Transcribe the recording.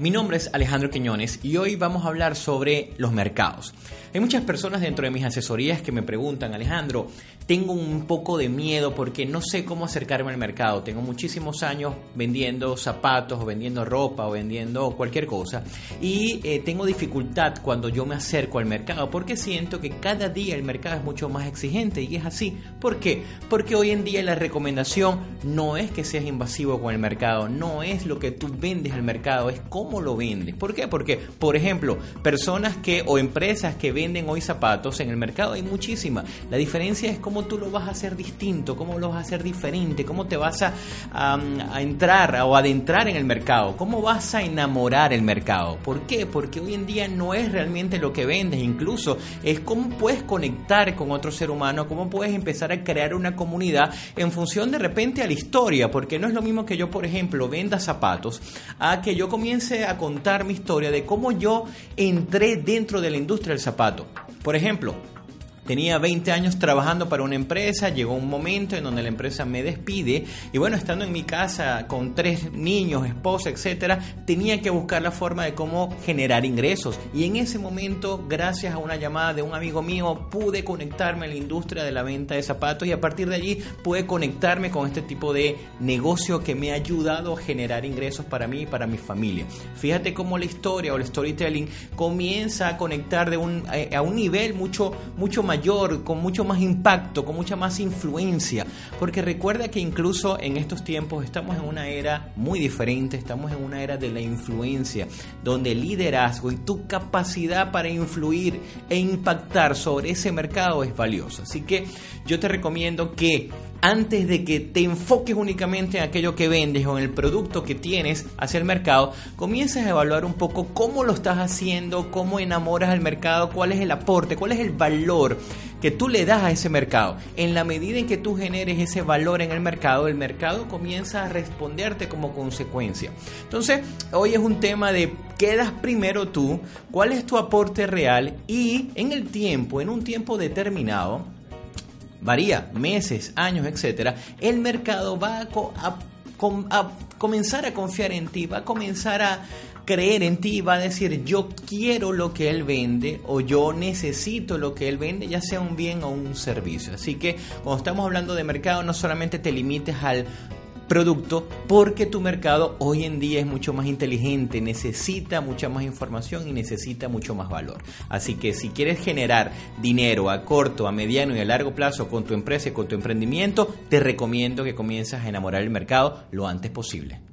Mi nombre es Alejandro Quiñones y hoy vamos a hablar sobre los mercados. Hay muchas personas dentro de mis asesorías que me preguntan, Alejandro, tengo un poco de miedo porque no sé cómo acercarme al mercado. Tengo muchísimos años vendiendo zapatos o vendiendo ropa o vendiendo cualquier cosa y eh, tengo dificultad cuando yo me acerco al mercado porque siento que cada día el mercado es mucho más exigente y es así. ¿Por qué? Porque hoy en día la recomendación no es que seas invasivo con el mercado, no es lo que tú vendes al mercado, es cómo cómo lo vendes. ¿Por qué? Porque, por ejemplo, personas que o empresas que venden hoy zapatos en el mercado hay muchísimas. La diferencia es cómo tú lo vas a hacer distinto, cómo lo vas a hacer diferente, cómo te vas a, entrar o adentrar en el mercado, cómo vas a enamorar el mercado. ¿Por qué? Porque hoy en día no es realmente lo que vendes, incluso es cómo puedes conectar con otro ser humano, cómo puedes empezar a crear una comunidad en función de repente a la historia, porque no es lo mismo que yo, por ejemplo, venda zapatos, a que yo comience a contar mi historia de cómo yo entré dentro de la industria del zapato. Por ejemplo, Tenía 20 años trabajando para una empresa, llegó un momento en donde la empresa me despide y bueno, estando en mi casa con tres niños, esposa, etcétera, tenía que buscar la forma de cómo generar ingresos. Y en ese momento, gracias a una llamada de un amigo mío, pude conectarme a la industria de la venta de zapatos y a partir de allí pude conectarme con este tipo de negocio que me ha ayudado a generar ingresos para mí y para mi familia. Fíjate cómo la historia o el storytelling comienza a conectar de un, eh, a un nivel mucho, mucho mayor con mucho más impacto, con mucha más influencia. Porque recuerda que incluso en estos tiempos estamos en una era muy diferente, estamos en una era de la influencia, donde el liderazgo y tu capacidad para influir e impactar sobre ese mercado es valioso. Así que yo te recomiendo que antes de que te enfoques únicamente en aquello que vendes o en el producto que tienes hacia el mercado, comiences a evaluar un poco cómo lo estás haciendo, cómo enamoras al mercado, cuál es el aporte, cuál es el valor que tú le das a ese mercado. En la medida en que tú generes ese valor en el mercado, el mercado comienza a responderte como consecuencia. Entonces, hoy es un tema de quedas primero tú, cuál es tu aporte real y en el tiempo, en un tiempo determinado, varía meses, años, etcétera, el mercado va a, a, comenzar a confiar en ti, va a comenzar a creer en ti, va a decir yo quiero lo que él vende o yo necesito lo que él vende, ya sea un bien o un servicio. Así que cuando estamos hablando de mercado, no solamente te limites al producto porque tu mercado hoy en día es mucho más inteligente, necesita mucha más información y necesita mucho más valor. Así que si quieres generar dinero a corto, a mediano y a largo plazo con tu empresa y con tu emprendimiento, te recomiendo que comiences a enamorar el mercado lo antes posible.